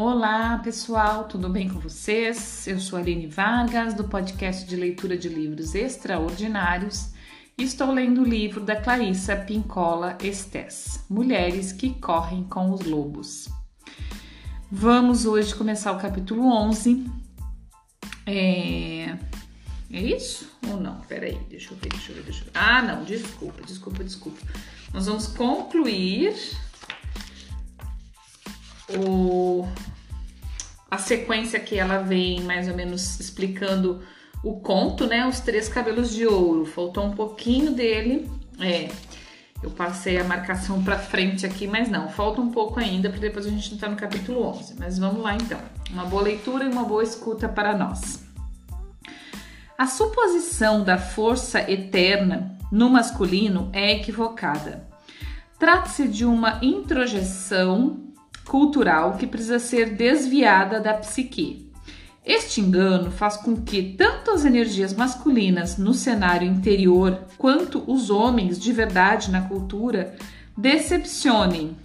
Olá, pessoal, tudo bem com vocês? Eu sou Aline Vargas, do podcast de leitura de livros extraordinários, e estou lendo o livro da Clarissa Pincola Estés, Mulheres que Correm com os Lobos. Vamos hoje começar o capítulo 11. É, é isso ou não? Peraí, deixa eu ver, deixa eu ver, deixa eu ver. Ah, não, desculpa, desculpa, desculpa. Nós vamos concluir o, a sequência que ela vem mais ou menos explicando o conto, né? Os três cabelos de ouro. Faltou um pouquinho dele. É, eu passei a marcação para frente aqui, mas não, falta um pouco ainda para depois a gente entrar no capítulo 11. Mas vamos lá então. Uma boa leitura e uma boa escuta para nós. A suposição da força eterna no masculino é equivocada. Trata-se de uma introjeção cultural que precisa ser desviada da psique. Este engano faz com que tanto as energias masculinas no cenário interior quanto os homens de verdade na cultura decepcionem.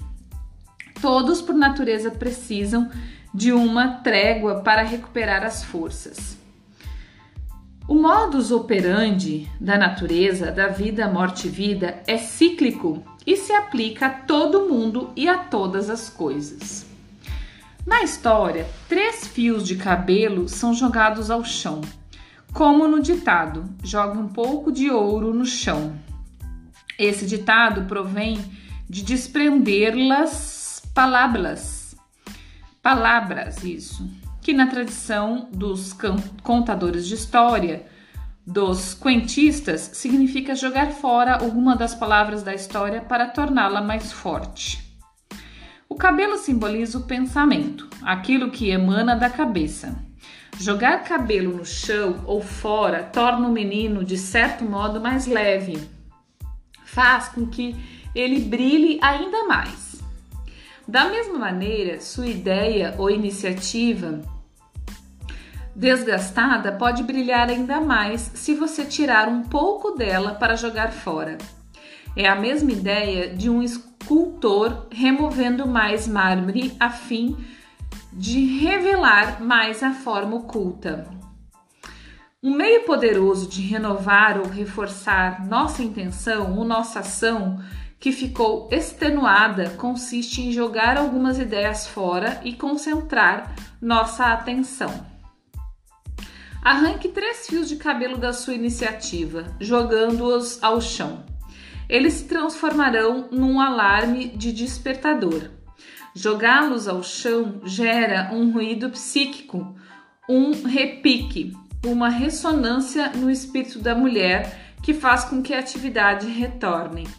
Todos, por natureza, precisam de uma trégua para recuperar as forças. O modus operandi da natureza, da vida, morte e vida, é cíclico e se aplica a todo mundo e a todas as coisas. Na história, três fios de cabelo são jogados ao chão, como no ditado: joga um pouco de ouro no chão. Esse ditado provém de desprender-las palavras, palavras, isso, que na tradição dos contadores de história dos quentistas significa jogar fora alguma das palavras da história para torná-la mais forte. O cabelo simboliza o pensamento, aquilo que emana da cabeça. Jogar cabelo no chão ou fora torna o menino, de certo modo, mais leve. Faz com que ele brilhe ainda mais. Da mesma maneira, sua ideia ou iniciativa desgastada pode brilhar ainda mais se você tirar um pouco dela para jogar fora. É a mesma ideia de um escultor removendo mais mármore a fim de revelar mais a forma oculta. Um meio poderoso de renovar ou reforçar nossa intenção ou nossa ação que ficou extenuada consiste em jogar algumas ideias fora e concentrar nossa atenção. Arranque três fios de cabelo da sua iniciativa, jogando-os ao chão. Eles se transformarão num alarme de despertador. Jogá-los ao chão gera um ruído psíquico, um repique, uma ressonância no espírito da mulher que faz com que a atividade retorne.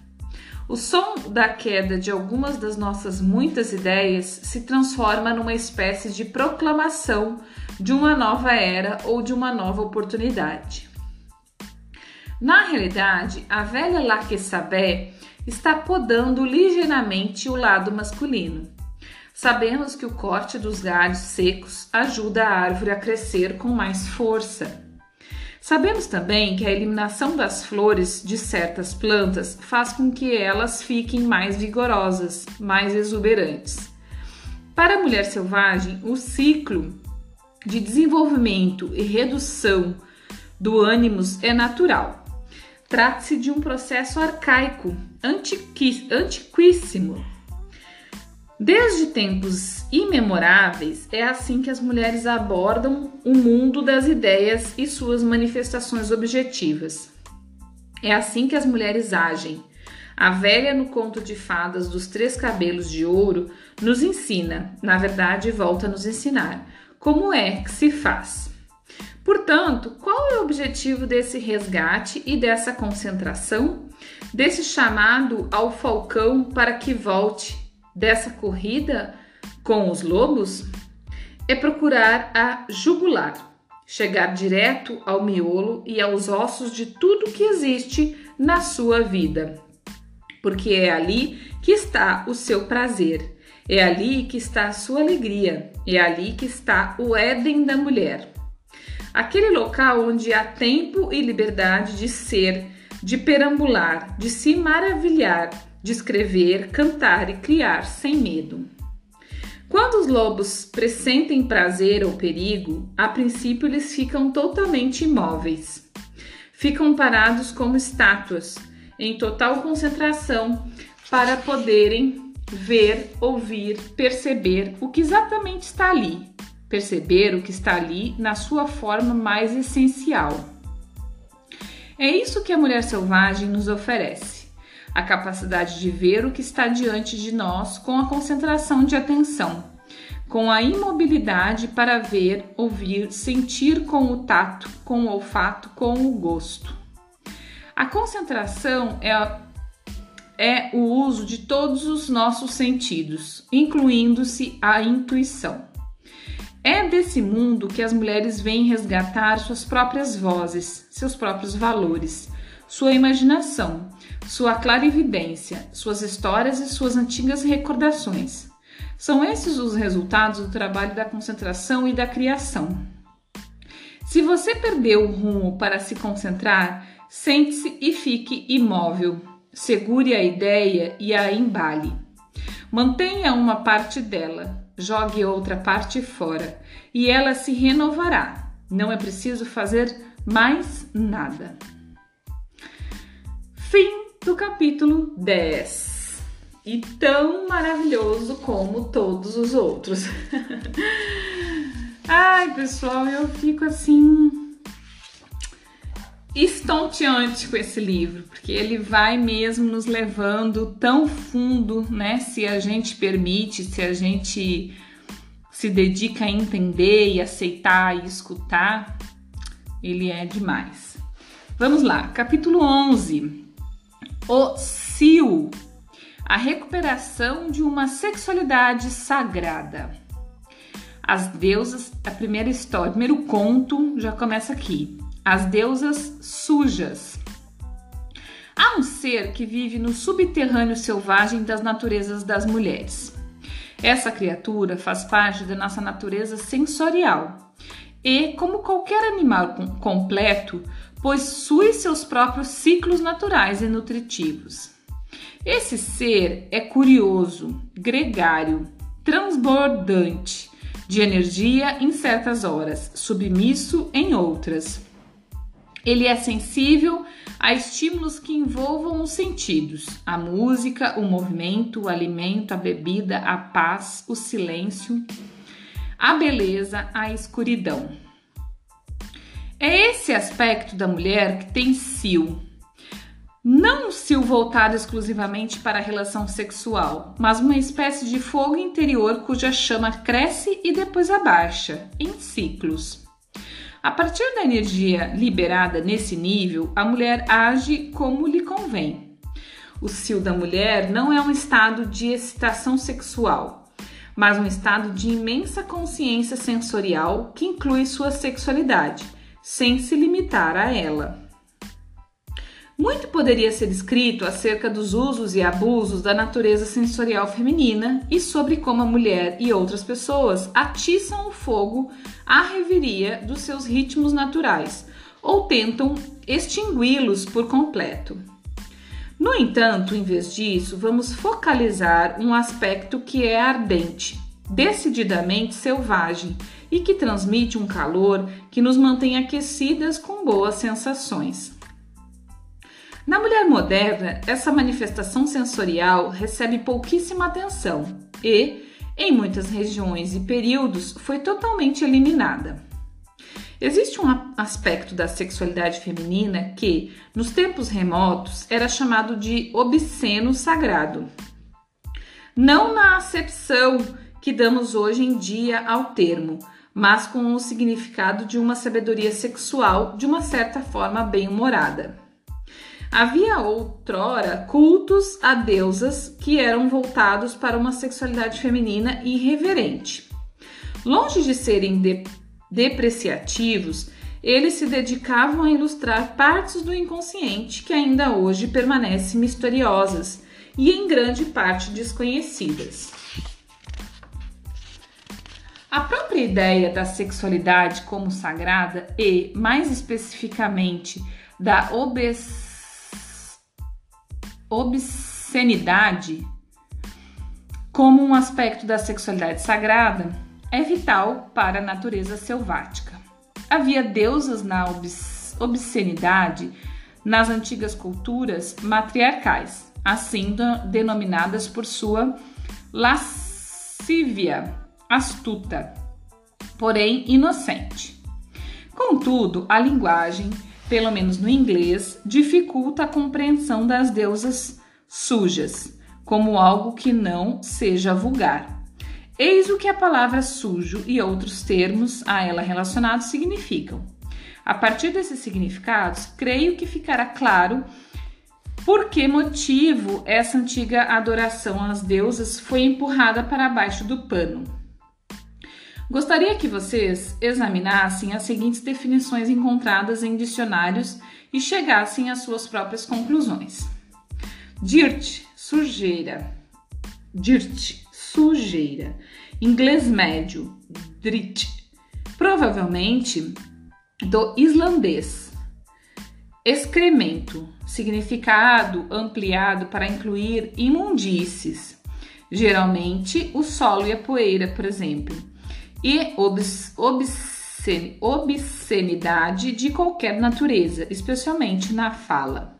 O som da queda de algumas das nossas muitas ideias se transforma numa espécie de proclamação de uma nova era ou de uma nova oportunidade. Na realidade, a velha Laquesabé está podando ligeiramente o lado masculino. Sabemos que o corte dos galhos secos ajuda a árvore a crescer com mais força. Sabemos também que a eliminação das flores de certas plantas faz com que elas fiquem mais vigorosas, mais exuberantes. Para a mulher selvagem, o ciclo de desenvolvimento e redução do ânimos é natural. Trata-se de um processo arcaico, antiquíssimo. Desde tempos imemoráveis, é assim que as mulheres abordam o mundo das ideias e suas manifestações objetivas. É assim que as mulheres agem. A velha no conto de fadas dos três cabelos de ouro nos ensina, na verdade, volta a nos ensinar como é que se faz. Portanto, qual é o objetivo desse resgate e dessa concentração, desse chamado ao falcão para que volte dessa corrida com os lobos? É procurar a jugular, chegar direto ao miolo e aos ossos de tudo que existe na sua vida, porque é ali que está o seu prazer é ali que está a sua alegria, é ali que está o Éden da mulher. Aquele local onde há tempo e liberdade de ser, de perambular, de se maravilhar, de escrever, cantar e criar sem medo. Quando os lobos pressentem prazer ou perigo, a princípio eles ficam totalmente imóveis. Ficam parados como estátuas, em total concentração, para poderem ver, ouvir, perceber o que exatamente está ali. Perceber o que está ali na sua forma mais essencial. É isso que a mulher selvagem nos oferece: a capacidade de ver o que está diante de nós com a concentração de atenção, com a imobilidade para ver, ouvir, sentir com o tato, com o olfato, com o gosto. A concentração é, é o uso de todos os nossos sentidos, incluindo-se a intuição. É desse mundo que as mulheres vêm resgatar suas próprias vozes, seus próprios valores, sua imaginação, sua clarividência, suas histórias e suas antigas recordações. São esses os resultados do trabalho da concentração e da criação. Se você perdeu o rumo para se concentrar, sente-se e fique imóvel. Segure a ideia e a embale. Mantenha uma parte dela, jogue outra parte fora e ela se renovará. Não é preciso fazer mais nada. Fim do capítulo 10. E tão maravilhoso como todos os outros. Ai, pessoal, eu fico assim estonteante com esse livro, porque ele vai mesmo nos levando tão fundo, né? Se a gente permite, se a gente se dedica a entender e aceitar e escutar, ele é demais. Vamos lá, capítulo 11. O Sil, a recuperação de uma sexualidade sagrada. As deusas, a primeira história, o primeiro conto já começa aqui as deusas sujas. Há um ser que vive no subterrâneo selvagem das naturezas das mulheres. Essa criatura faz parte da nossa natureza sensorial e, como qualquer animal completo, possui seus próprios ciclos naturais e nutritivos. Esse ser é curioso, gregário, transbordante de energia em certas horas, submisso em outras. Ele é sensível a estímulos que envolvam os sentidos: a música, o movimento, o alimento, a bebida, a paz, o silêncio, a beleza, a escuridão. É esse aspecto da mulher que tem cio. Não um cio voltado exclusivamente para a relação sexual, mas uma espécie de fogo interior cuja chama cresce e depois abaixa, em ciclos. A partir da energia liberada nesse nível, a mulher age como lhe convém. O cio da mulher não é um estado de excitação sexual, mas um estado de imensa consciência sensorial que inclui sua sexualidade, sem se limitar a ela. Muito poderia ser escrito acerca dos usos e abusos da natureza sensorial feminina e sobre como a mulher e outras pessoas atiçam o fogo à reveria dos seus ritmos naturais ou tentam extingui-los por completo. No entanto, em vez disso, vamos focalizar um aspecto que é ardente, decididamente selvagem e que transmite um calor que nos mantém aquecidas com boas sensações. Na mulher moderna, essa manifestação sensorial recebe pouquíssima atenção e, em muitas regiões e períodos, foi totalmente eliminada. Existe um aspecto da sexualidade feminina que, nos tempos remotos, era chamado de obsceno sagrado. Não na acepção que damos hoje em dia ao termo, mas com o significado de uma sabedoria sexual de uma certa forma bem-humorada. Havia outrora cultos a deusas que eram voltados para uma sexualidade feminina irreverente. Longe de serem de depreciativos, eles se dedicavam a ilustrar partes do inconsciente que ainda hoje permanecem misteriosas e em grande parte desconhecidas. A própria ideia da sexualidade como sagrada e, mais especificamente, da obsessão obscenidade como um aspecto da sexualidade sagrada, é vital para a natureza selvática. Havia deusas na obs obscenidade nas antigas culturas matriarcais, assim denominadas por sua lascívia astuta, porém inocente. Contudo, a linguagem, pelo menos no inglês, dificulta a compreensão das deusas sujas como algo que não seja vulgar. Eis o que a palavra sujo e outros termos a ela relacionados significam. A partir desses significados, creio que ficará claro por que motivo essa antiga adoração às deusas foi empurrada para baixo do pano. Gostaria que vocês examinassem as seguintes definições encontradas em dicionários e chegassem às suas próprias conclusões. Dirt, sujeira. Dirt, sujeira. Inglês médio, drit. Provavelmente do islandês. Excremento, significado ampliado para incluir imundícies, geralmente o solo e a poeira, por exemplo, e obs obscen obscenidade de qualquer natureza, especialmente na fala.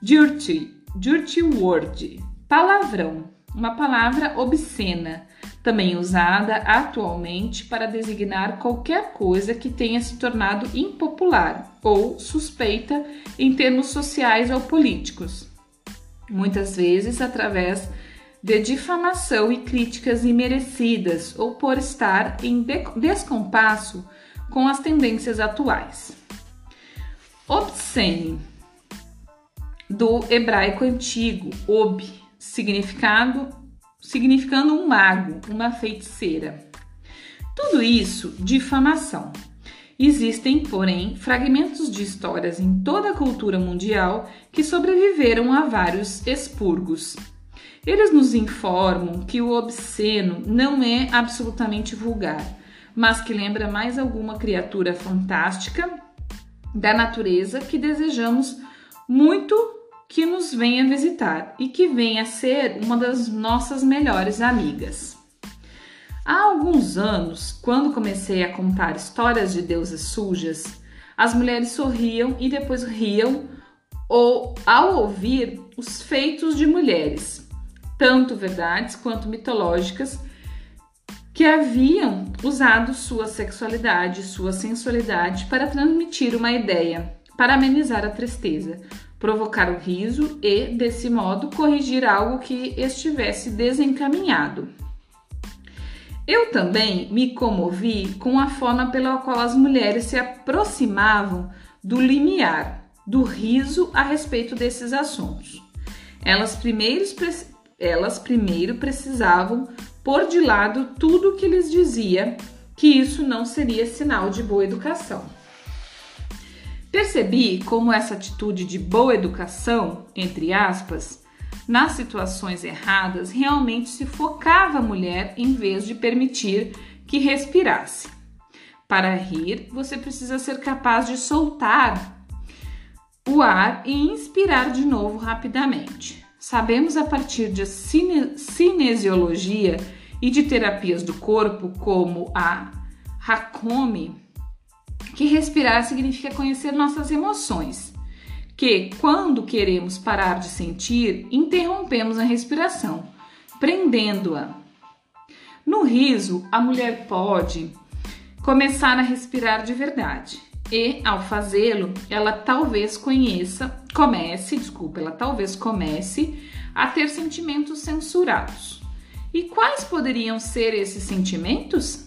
Dirty, dirty word, palavrão, uma palavra obscena, também usada atualmente para designar qualquer coisa que tenha se tornado impopular ou suspeita em termos sociais ou políticos, muitas vezes através de difamação e críticas imerecidas ou por estar em descompasso com as tendências atuais. Obscene, do hebraico antigo, ob, significado significando um mago, uma feiticeira. Tudo isso difamação. Existem, porém, fragmentos de histórias em toda a cultura mundial que sobreviveram a vários expurgos. Eles nos informam que o obsceno não é absolutamente vulgar, mas que lembra mais alguma criatura fantástica da natureza que desejamos muito que nos venha visitar e que venha ser uma das nossas melhores amigas. Há alguns anos, quando comecei a contar histórias de deusas sujas, as mulheres sorriam e depois riam ou ao ouvir os feitos de mulheres, tanto verdades quanto mitológicas, que haviam usado sua sexualidade, sua sensualidade para transmitir uma ideia, para amenizar a tristeza, provocar o riso e, desse modo, corrigir algo que estivesse desencaminhado. Eu também me comovi com a forma pela qual as mulheres se aproximavam do limiar, do riso a respeito desses assuntos. Elas, primeiros, elas primeiro precisavam pôr de lado tudo que lhes dizia que isso não seria sinal de boa educação. Percebi como essa atitude de boa educação, entre aspas, nas situações erradas, realmente se focava a mulher em vez de permitir que respirasse. Para rir, você precisa ser capaz de soltar o ar e inspirar de novo rapidamente. Sabemos a partir de cine cinesiologia e de terapias do corpo, como a Hakomi, que respirar significa conhecer nossas emoções, que quando queremos parar de sentir, interrompemos a respiração, prendendo-a. No riso, a mulher pode começar a respirar de verdade. E ao fazê-lo, ela talvez conheça, comece, desculpa, ela talvez comece a ter sentimentos censurados. E quais poderiam ser esses sentimentos?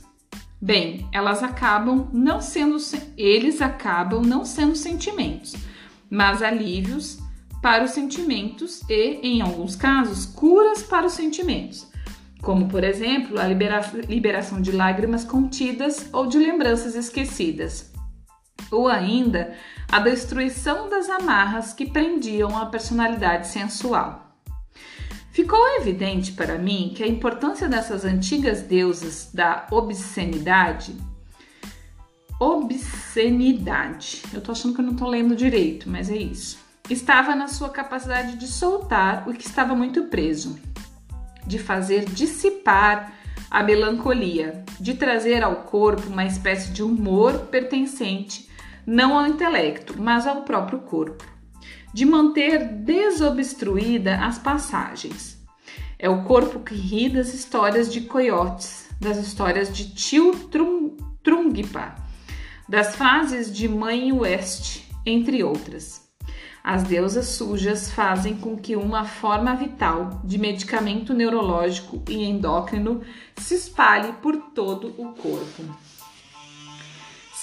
Bem, elas acabam não sendo, eles acabam não sendo sentimentos, mas alívios para os sentimentos e, em alguns casos, curas para os sentimentos, como por exemplo a libera liberação de lágrimas contidas ou de lembranças esquecidas, ou ainda a destruição das amarras que prendiam a personalidade sensual. Ficou evidente para mim que a importância dessas antigas deusas da obscenidade. Obscenidade. Eu tô achando que eu não tô lendo direito, mas é isso. Estava na sua capacidade de soltar o que estava muito preso. de fazer dissipar a melancolia, de trazer ao corpo uma espécie de humor pertencente não ao intelecto, mas ao próprio corpo, de manter desobstruída as passagens. É o corpo que ri das histórias de coiotes, das histórias de tio Trungpa, das fases de Mãe West, entre outras. As deusas sujas fazem com que uma forma vital de medicamento neurológico e endócrino se espalhe por todo o corpo.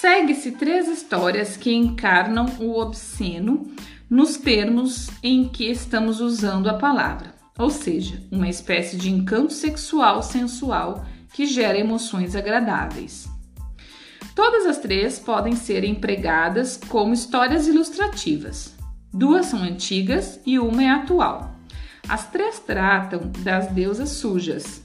Segue-se três histórias que encarnam o obsceno nos termos em que estamos usando a palavra, ou seja, uma espécie de encanto sexual sensual que gera emoções agradáveis. Todas as três podem ser empregadas como histórias ilustrativas. Duas são antigas e uma é atual. As três tratam das deusas sujas.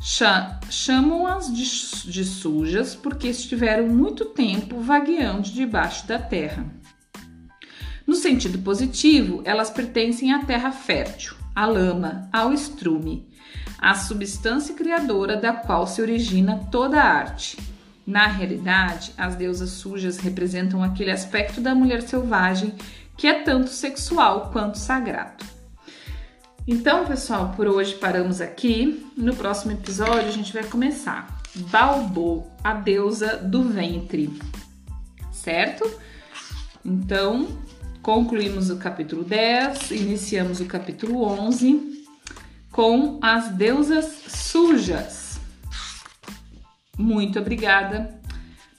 Chamam-as de, de sujas porque estiveram muito tempo vagueando debaixo da terra. No sentido positivo, elas pertencem à terra fértil, à lama, ao estrume, à substância criadora da qual se origina toda a arte na realidade, as deusas sujas representam aquele aspecto da mulher selvagem que é tanto sexual quanto sagrado. Então, pessoal, por hoje paramos aqui. No próximo episódio a gente vai começar Balbo, a deusa do ventre. Certo? Então, concluímos o capítulo 10, iniciamos o capítulo 11 com as deusas sujas. Muito obrigada.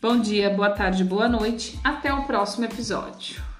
Bom dia, boa tarde, boa noite. Até o próximo episódio.